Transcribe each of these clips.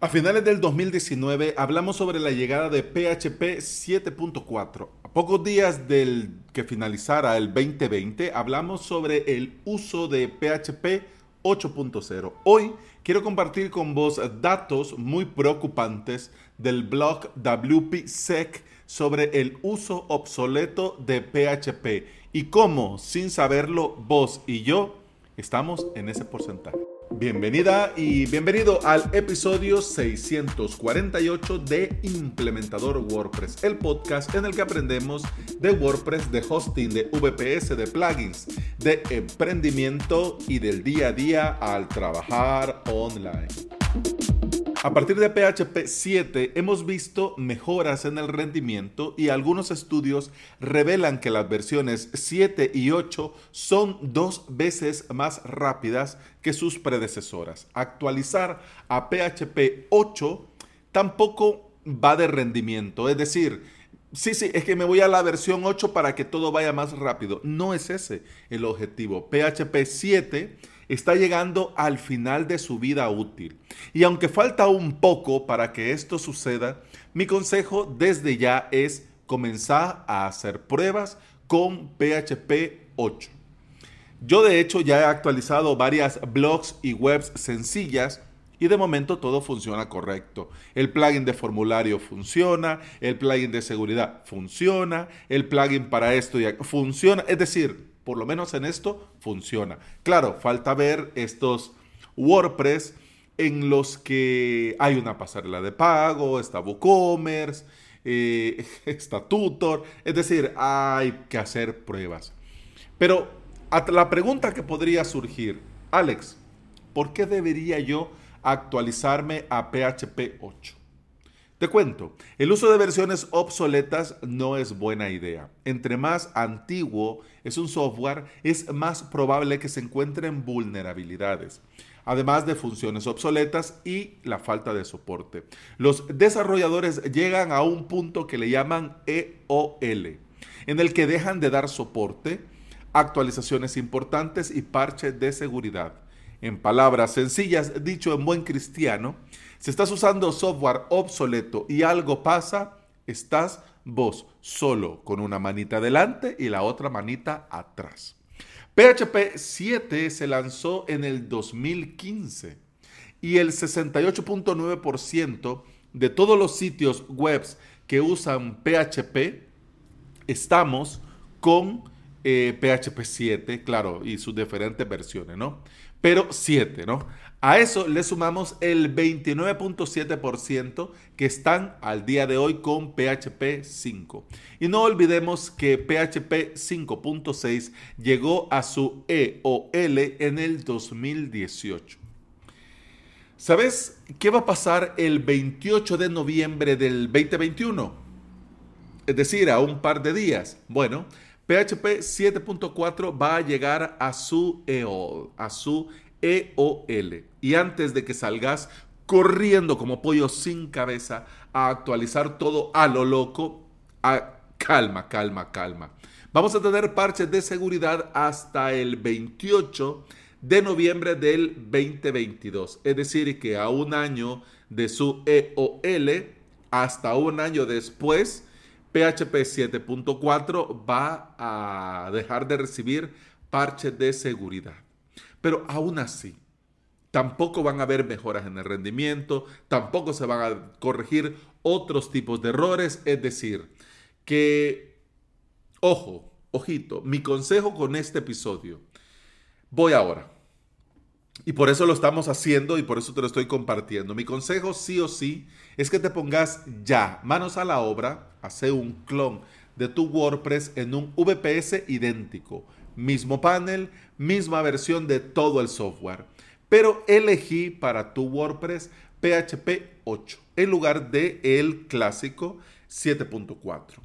A finales del 2019 hablamos sobre la llegada de PHP 7.4. A pocos días del que finalizara el 2020 hablamos sobre el uso de PHP 8.0. Hoy quiero compartir con vos datos muy preocupantes del blog WPSec sobre el uso obsoleto de PHP y cómo, sin saberlo, vos y yo estamos en ese porcentaje. Bienvenida y bienvenido al episodio 648 de Implementador WordPress, el podcast en el que aprendemos de WordPress, de hosting, de VPS, de plugins, de emprendimiento y del día a día al trabajar online. A partir de PHP 7 hemos visto mejoras en el rendimiento y algunos estudios revelan que las versiones 7 y 8 son dos veces más rápidas que sus predecesoras. Actualizar a PHP 8 tampoco va de rendimiento, es decir, Sí, sí, es que me voy a la versión 8 para que todo vaya más rápido. No es ese el objetivo. PHP 7 está llegando al final de su vida útil. Y aunque falta un poco para que esto suceda, mi consejo desde ya es comenzar a hacer pruebas con PHP 8. Yo de hecho ya he actualizado varias blogs y webs sencillas y de momento todo funciona correcto. El plugin de formulario funciona, el plugin de seguridad funciona, el plugin para esto funciona. Es decir, por lo menos en esto funciona. Claro, falta ver estos WordPress en los que hay una pasarela de pago, está WooCommerce, eh, está Tutor, es decir, hay que hacer pruebas. Pero la pregunta que podría surgir, Alex, ¿por qué debería yo actualizarme a PHP 8? Te cuento, el uso de versiones obsoletas no es buena idea. Entre más antiguo es un software, es más probable que se encuentren vulnerabilidades, además de funciones obsoletas y la falta de soporte. Los desarrolladores llegan a un punto que le llaman EOL, en el que dejan de dar soporte, actualizaciones importantes y parches de seguridad. En palabras sencillas, dicho en buen cristiano, si estás usando software obsoleto y algo pasa, estás vos solo con una manita adelante y la otra manita atrás. PHP 7 se lanzó en el 2015 y el 68.9% de todos los sitios web que usan PHP estamos con PHP eh, 7, claro, y sus diferentes versiones, ¿no? Pero 7, ¿no? A eso le sumamos el 29.7% que están al día de hoy con PHP 5. Y no olvidemos que PHP 5.6 llegó a su EOL en el 2018. ¿Sabes qué va a pasar el 28 de noviembre del 2021? Es decir, a un par de días. Bueno, PHP 7.4 va a llegar a su EOL, a su EOL. Y antes de que salgas corriendo como pollo sin cabeza a actualizar todo a lo loco, calma, calma, calma. Vamos a tener parches de seguridad hasta el 28 de noviembre del 2022. Es decir, que a un año de su EOL, hasta un año después, PHP 7.4 va a dejar de recibir parches de seguridad. Pero aún así, tampoco van a haber mejoras en el rendimiento, tampoco se van a corregir otros tipos de errores. Es decir, que, ojo, ojito, mi consejo con este episodio, voy ahora. Y por eso lo estamos haciendo y por eso te lo estoy compartiendo. Mi consejo sí o sí es que te pongas ya manos a la obra, hace un clon de tu WordPress en un VPS idéntico. Mismo panel, misma versión de todo el software. Pero elegí para tu WordPress PHP 8 en lugar de el clásico 7.4.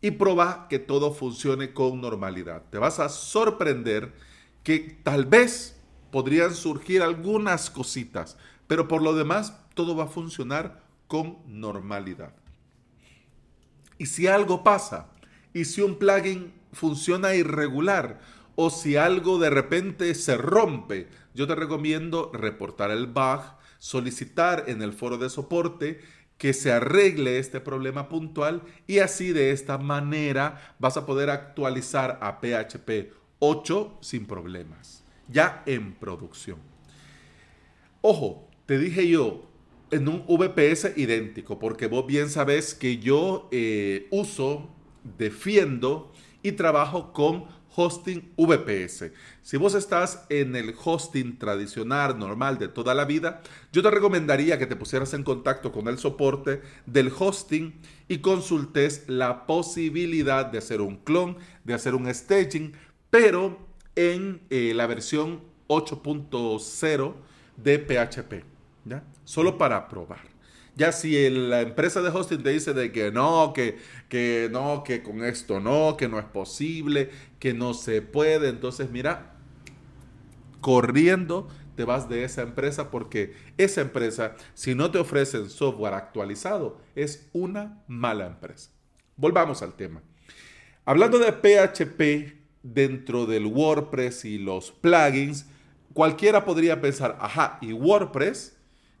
Y proba que todo funcione con normalidad. Te vas a sorprender que tal vez podrían surgir algunas cositas, pero por lo demás todo va a funcionar con normalidad. Y si algo pasa, y si un plugin funciona irregular, o si algo de repente se rompe, yo te recomiendo reportar el bug, solicitar en el foro de soporte que se arregle este problema puntual y así de esta manera vas a poder actualizar a PHP 8 sin problemas, ya en producción. Ojo, te dije yo, en un VPS idéntico, porque vos bien sabes que yo eh, uso, defiendo y trabajo con hosting VPS. Si vos estás en el hosting tradicional, normal de toda la vida, yo te recomendaría que te pusieras en contacto con el soporte del hosting y consultes la posibilidad de hacer un clon, de hacer un staging, pero en eh, la versión 8.0 de PHP, ¿ya? Solo para probar. Ya si la empresa de hosting te dice de que no, que, que no, que con esto no, que no es posible, que no se puede, entonces mira, corriendo te vas de esa empresa porque esa empresa, si no te ofrecen software actualizado, es una mala empresa. Volvamos al tema. Hablando de PHP dentro del WordPress y los plugins, cualquiera podría pensar, ajá, ¿y WordPress?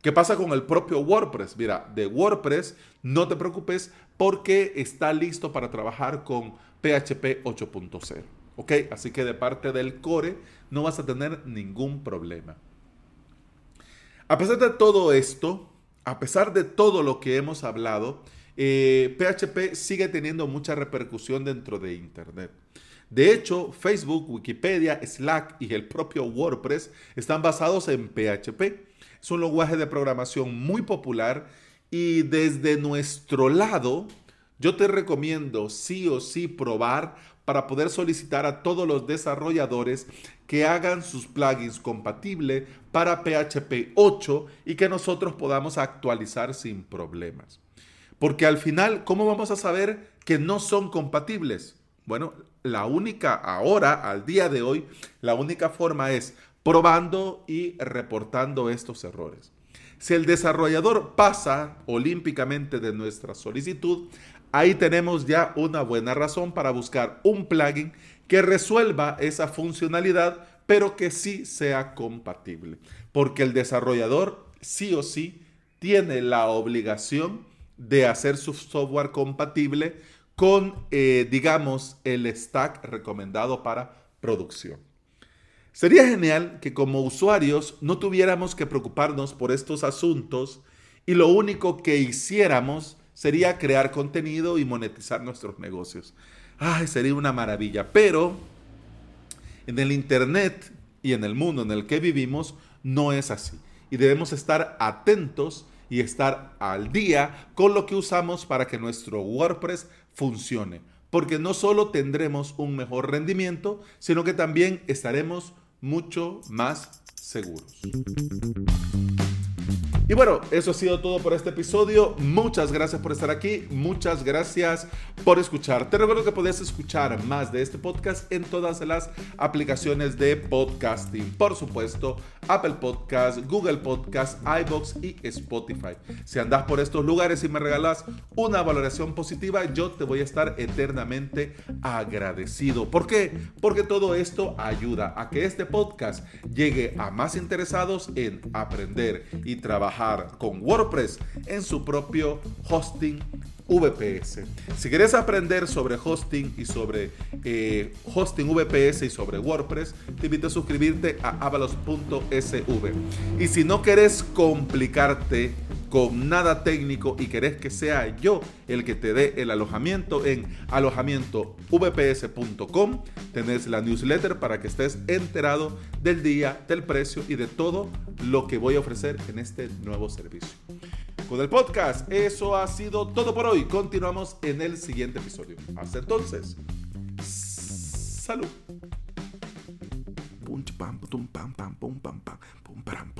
¿Qué pasa con el propio WordPress? Mira, de WordPress no te preocupes porque está listo para trabajar con PHP 8.0. ¿Ok? Así que de parte del core no vas a tener ningún problema. A pesar de todo esto, a pesar de todo lo que hemos hablado, PHP eh, sigue teniendo mucha repercusión dentro de Internet. De hecho, Facebook, Wikipedia, Slack y el propio WordPress están basados en PHP. Es un lenguaje de programación muy popular y desde nuestro lado, yo te recomiendo sí o sí probar para poder solicitar a todos los desarrolladores que hagan sus plugins compatibles para PHP 8 y que nosotros podamos actualizar sin problemas. Porque al final, ¿cómo vamos a saber que no son compatibles? Bueno, la única ahora, al día de hoy, la única forma es probando y reportando estos errores. Si el desarrollador pasa olímpicamente de nuestra solicitud, ahí tenemos ya una buena razón para buscar un plugin que resuelva esa funcionalidad, pero que sí sea compatible. Porque el desarrollador sí o sí tiene la obligación de hacer su software compatible con, eh, digamos, el stack recomendado para producción. Sería genial que como usuarios no tuviéramos que preocuparnos por estos asuntos y lo único que hiciéramos sería crear contenido y monetizar nuestros negocios. Ay, sería una maravilla. Pero en el Internet y en el mundo en el que vivimos no es así. Y debemos estar atentos y estar al día con lo que usamos para que nuestro WordPress funcione. Porque no solo tendremos un mejor rendimiento, sino que también estaremos mucho más seguros. Y bueno, eso ha sido todo por este episodio. Muchas gracias por estar aquí. Muchas gracias por escuchar. Te recuerdo que puedes escuchar más de este podcast en todas las aplicaciones de podcasting. Por supuesto, Apple Podcast, Google Podcast, iBox y Spotify. Si andas por estos lugares y me regalas una valoración positiva, yo te voy a estar eternamente agradecido. ¿Por qué? Porque todo esto ayuda a que este podcast llegue a más interesados en aprender y trabajar con WordPress en su propio hosting VPS. Si quieres aprender sobre hosting y sobre eh, hosting VPS y sobre WordPress, te invito a suscribirte a avalos.sv. Y si no quieres complicarte con nada técnico y querés que sea yo el que te dé el alojamiento en alojamientovps.com, tenés la newsletter para que estés enterado del día, del precio y de todo lo que voy a ofrecer en este nuevo servicio con el podcast. Eso ha sido todo por hoy. Continuamos en el siguiente episodio. Hasta entonces, salud. pam, pam, pam, pam, pam, pam, pam, pam,